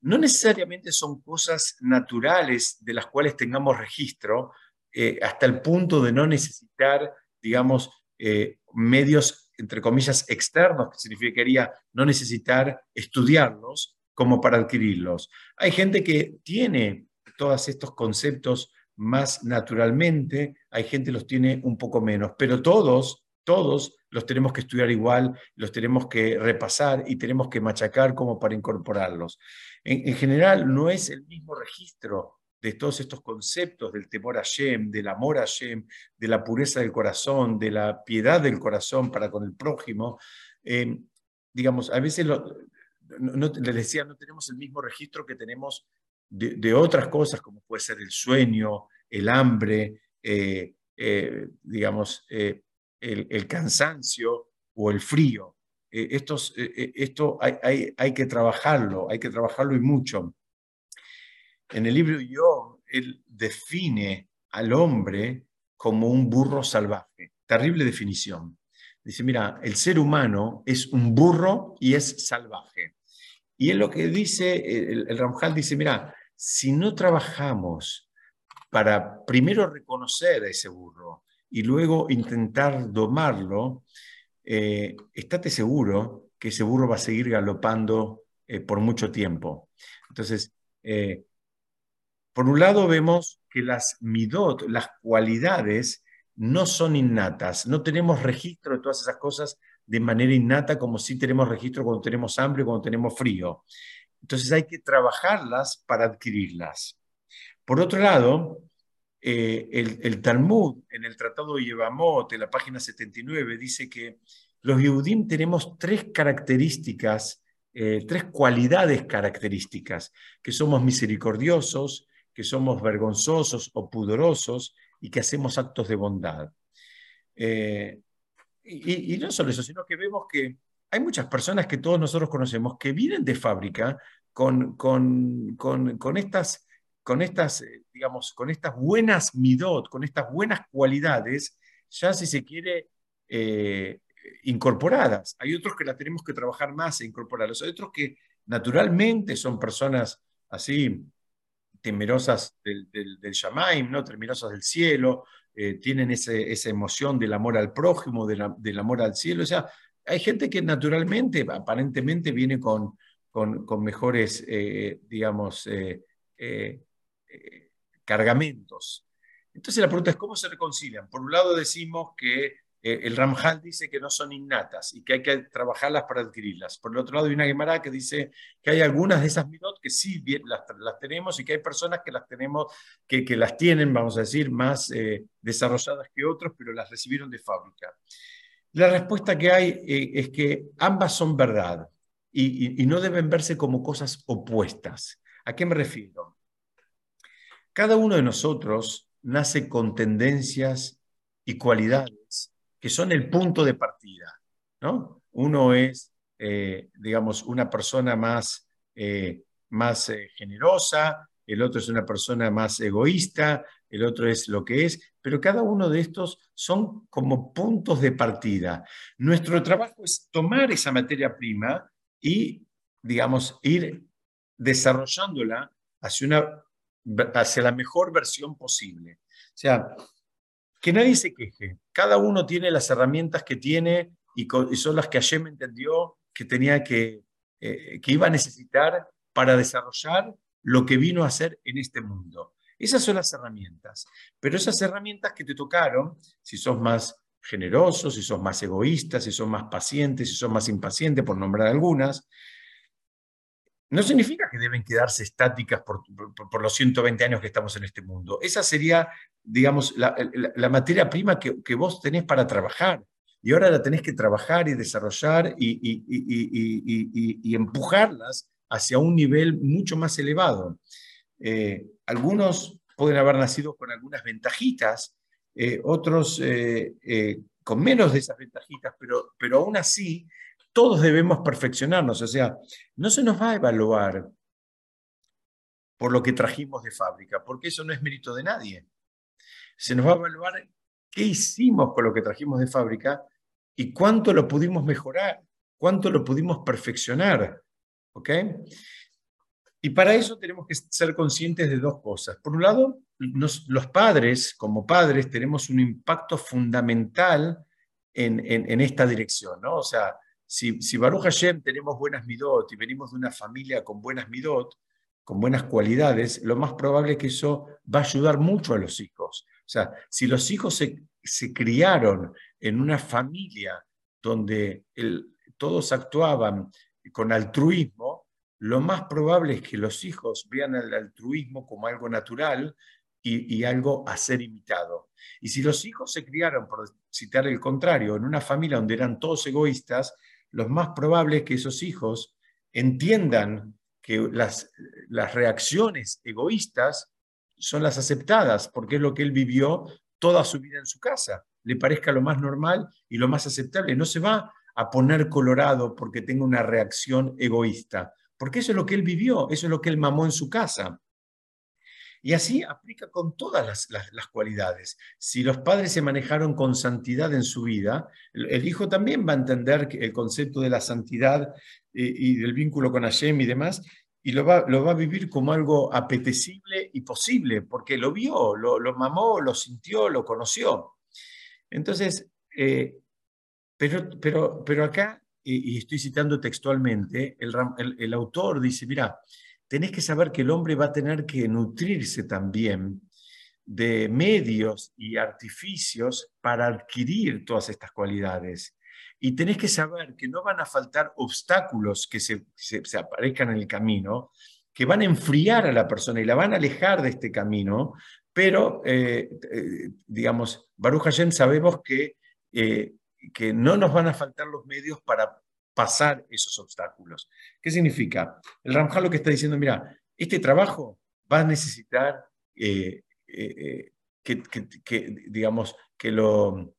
no necesariamente son cosas naturales de las cuales tengamos registro eh, hasta el punto de no necesitar, digamos, eh, medios, entre comillas, externos, que significaría no necesitar estudiarlos como para adquirirlos. Hay gente que tiene todos estos conceptos más naturalmente, hay gente que los tiene un poco menos, pero todos, todos los tenemos que estudiar igual, los tenemos que repasar y tenemos que machacar como para incorporarlos. En, general, no es el mismo registro de todos estos conceptos del temor a Shem, del amor a Shem, de la pureza del corazón, de la piedad del corazón para con el prójimo. Eh, digamos, a veces les decía, no tenemos el mismo registro que tenemos de, otras cosas, como puede ser el sueño, el hambre, eh, eh, digamos, el, cansancio o el frío. Estos, esto hay, hay, que trabajarlo, hay que trabajarlo y mucho. En el libro Yo, él define al hombre como un burro salvaje. Terrible definición. Dice, mira, el ser humano es un burro y es salvaje. Y es lo que dice, el, el dice, mira, si no trabajamos para primero reconocer a ese burro, y luego intentar domarlo, eh, estate seguro que ese burro va a seguir galopando eh, por mucho tiempo. Entonces, eh, por un lado vemos que las midot, las cualidades, no son innatas, no tenemos registro de todas esas cosas de manera innata como si tenemos registro cuando tenemos hambre, cuando tenemos frío. Entonces hay que trabajarlas para adquirirlas. Por otro lado, eh, el, Talmud, en el Tratado de Yevamot, en la página 79, dice que los Yehudim tenemos tres características, eh, tres cualidades características, que somos misericordiosos, que somos vergonzosos o pudorosos y que hacemos actos de bondad. Eh, y, no solo eso, sino que vemos que hay muchas personas que todos nosotros conocemos que vienen de fábrica con, con, con, estas con estas, eh, digamos, con estas buenas midot, con estas buenas cualidades, ya si se quiere, eh, incorporadas. Hay otros que las tenemos que trabajar más e incorporarlas. Hay otros que naturalmente son personas así temerosas del, del, ¿no? temerosas del cielo, eh, tienen esa emoción del amor al prójimo, del amor al cielo. O sea, hay gente que naturalmente, aparentemente, viene con, con, mejores, digamos, eh, cargamentos. Entonces la pregunta es, ¿cómo se reconcilian? Por un lado decimos que eh, el Ramjal dice que no son innatas y que hay que trabajarlas para adquirirlas. Por el otro lado hay una Gemara que dice que hay algunas de esas midot que sí bien, las, tenemos y que hay personas que las tenemos, que, que las tienen, vamos a decir, más eh, desarrolladas que otros, pero las recibieron de fábrica. La respuesta que hay es que ambas son verdad y no deben verse como cosas opuestas. ¿A qué me refiero? Cada uno de nosotros nace con tendencias y cualidades que son el punto de partida. ¿no? Uno es, eh, digamos, una persona más, eh, más eh, generosa, el otro es una persona más egoísta, el otro es lo que es, pero cada uno de estos son como puntos de partida. Nuestro trabajo es tomar esa materia prima y, digamos, ir desarrollándola hacia, una, hacia la mejor versión posible. O sea, que nadie se queje. Cada uno tiene las herramientas que tiene y, son las que ayer me entendió que tenía que, eh, que iba a necesitar para desarrollar lo que vino a hacer en este mundo. Esas son las herramientas. Pero esas herramientas que te tocaron, si sos más generoso, si sos más egoísta, si sos más paciente, si sos más impaciente, por nombrar algunas, no significa que deben quedarse estáticas por, los 120 años que estamos en este mundo. Esa sería, digamos, la, materia prima que, vos tenés para trabajar. Y ahora la tenés que trabajar y desarrollar y, y empujarlas hacia un nivel mucho más elevado. Eh, algunos pueden haber nacido con algunas ventajitas, eh, otros eh, con menos de esas ventajitas, pero, pero aún así todos debemos perfeccionarnos. O sea, no se nos va a evaluar por lo que trajimos de fábrica, porque eso no es mérito de nadie. Se nos va a evaluar qué hicimos con lo que trajimos de fábrica y cuánto lo pudimos mejorar, cuánto lo pudimos perfeccionar. ¿Ok? Y para eso tenemos que ser conscientes de dos cosas. Por un lado, los padres, como padres, tenemos un impacto fundamental en, en, esta dirección, ¿no? O sea, si, si Baruch Hashem tenemos buenas midot y venimos de una familia con buenas midot, con buenas cualidades, lo más probable es que eso va a ayudar mucho a los hijos. O sea, si los hijos se, se criaron en una familia donde el, todos actuaban con altruismo, lo más probable es que los hijos vean el altruismo como algo natural y, algo a ser imitado. Y si los hijos se criaron, por citar el contrario, en una familia donde eran todos egoístas, lo más probable es que esos hijos entiendan que las, las reacciones egoístas son las aceptadas, porque es lo que él vivió toda su vida en su casa. Le parezca lo más normal y lo más aceptable. No se va a poner colorado porque tenga una reacción egoísta, porque eso es lo que él vivió, eso es lo que él mamó en su casa. Y así aplica con todas las, cualidades. Si los padres se manejaron con santidad en su vida, el, hijo también va a entender el concepto de la santidad eh, y, del vínculo con Hashem y demás, y lo va, a vivir como algo apetecible y posible, porque lo vio, lo, lo mamó, lo sintió, lo conoció. Entonces, eh, pero, pero, pero acá, y, estoy citando textualmente, el, el, autor dice, mira, tenés que saber que el hombre va a tener que nutrirse también de medios y artificios para adquirir todas estas cualidades. Y tenés que saber que no van a faltar obstáculos que se, aparezcan en el camino, que van a enfriar a la persona y la van a alejar de este camino, pero, eh, eh, digamos, Baruch Hashem sabemos que eh, que no nos van a faltar los medios para pasar esos obstáculos. ¿Qué significa? El Ramjal lo que está diciendo, mira, este trabajo va a necesitar eh, eh, eh, que, digamos, que lo,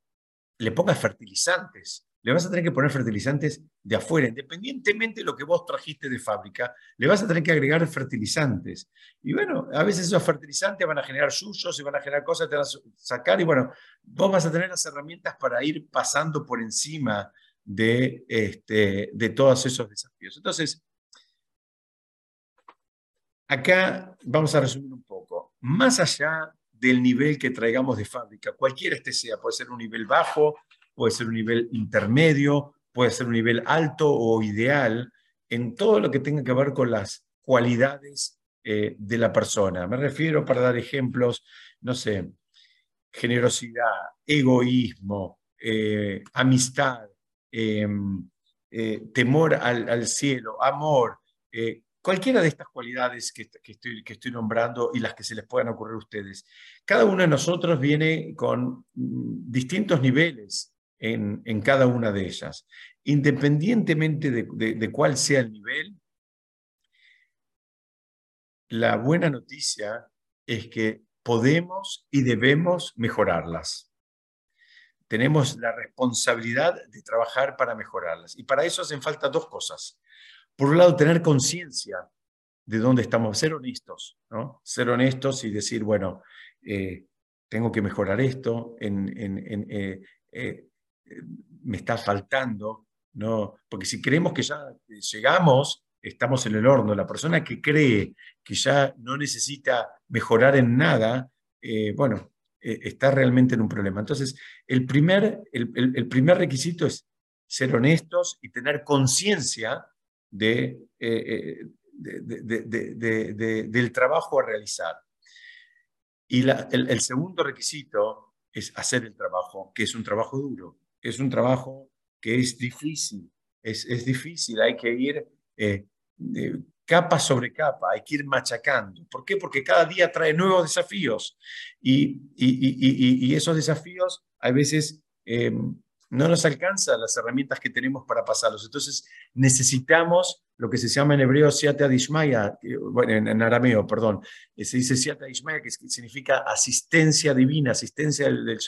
le pongas fertilizantes, le vas a tener que poner fertilizantes de afuera, independientemente de lo que vos trajiste de fábrica, le vas a tener que agregar fertilizantes. Y bueno, a veces esos fertilizantes van a generar suyos y van a generar cosas, te van a sacar y bueno, vos vas a tener las herramientas para ir pasando por encima de, este, de todos esos desafíos. Entonces, acá vamos a resumir un poco. Más allá del nivel que traigamos de fábrica, cualquiera este sea, puede ser un nivel bajo, puede ser un nivel intermedio, puede ser un nivel alto o ideal, en todo lo que tenga que ver con las cualidades eh, de la persona. Me refiero, para dar ejemplos, no sé, generosidad, egoísmo, eh, amistad, em, eh, temor al, cielo, amor, cualquiera de estas cualidades que, estoy, que, estoy, nombrando y las que se les puedan ocurrir a ustedes. Cada uno de nosotros viene con mm, distintos niveles en, cada una de ellas. Independientemente de, cuál sea el nivel, la buena noticia es que podemos y debemos mejorarlas. Tenemos la responsabilidad de trabajar para mejorarlas. Y para eso hacen falta dos cosas. Por un lado, tener conciencia de dónde estamos, ser honestos, ¿no? Ser honestos y decir, bueno, eh, tengo que mejorar esto, eh, eh, me está faltando, ¿no? Porque si creemos que ya llegamos, estamos en el horno. La persona que cree que ya no necesita mejorar en nada, bueno, está realmente en un problema. Entonces, el primer, el primer requisito es ser honestos y tener conciencia de, del trabajo a realizar. Y el, segundo requisito es hacer el trabajo, que es un trabajo duro, es un trabajo que es difícil, es, es difícil, hay que ir eh, capa sobre capa, hay que ir machacando. ¿Por qué? Porque cada día trae nuevos desafíos y, y, y, esos desafíos a veces eh, no nos alcanzan las herramientas que tenemos para pasarlos. Entonces necesitamos lo que se llama en hebreo siata dishmaya, bueno, en, arameo, perdón, eh, se dice siata dishmaya, que significa asistencia divina, asistencia del, del.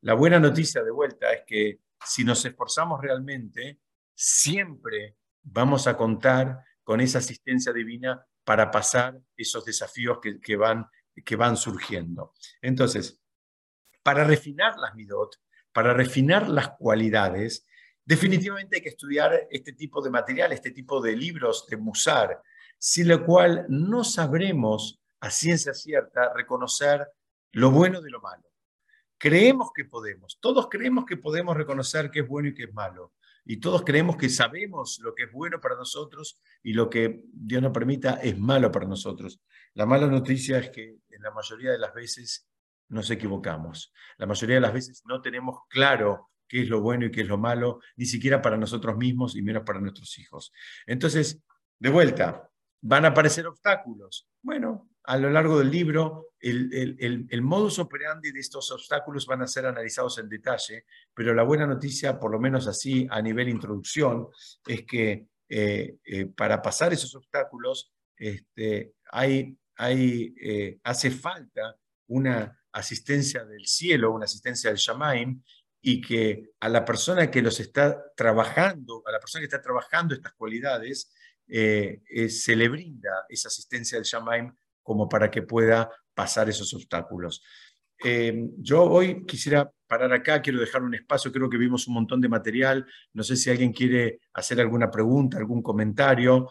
La buena noticia de vuelta es que si nos esforzamos realmente, siempre vamos a contar con esa asistencia divina para pasar esos desafíos que, van, que van surgiendo. Entonces, para refinar las midot, para refinar las cualidades, definitivamente hay que estudiar este tipo de material, este tipo de libros de Musar, sin lo cual no sabremos a ciencia cierta reconocer lo bueno de lo malo. Creemos que podemos, todos creemos que podemos reconocer qué es bueno y qué es malo, y todos creemos que sabemos lo que es bueno para nosotros y lo que Dios nos permita es malo para nosotros. La mala noticia es que en la mayoría de las veces nos equivocamos. La mayoría de las veces no tenemos claro qué es lo bueno y qué es lo malo, ni siquiera para nosotros mismos y menos para nuestros hijos. Entonces, de vuelta, van a aparecer obstáculos. Bueno, a lo largo del libro, el, modus operandi de estos obstáculos van a ser analizados en detalle, pero la buena noticia, por lo menos así a nivel introducción, es que eh, eh, para pasar esos obstáculos este, hay, eh, hace falta una asistencia del cielo, una asistencia del Shamaim, y que a la persona que los está trabajando, a la persona que está trabajando estas cualidades, eh, se le brinda esa asistencia del Shamaim como para que pueda pasar esos obstáculos. Eh, yo hoy quisiera parar acá, quiero dejar un espacio, creo que vimos un montón de material, no sé si alguien quiere hacer alguna pregunta, algún comentario,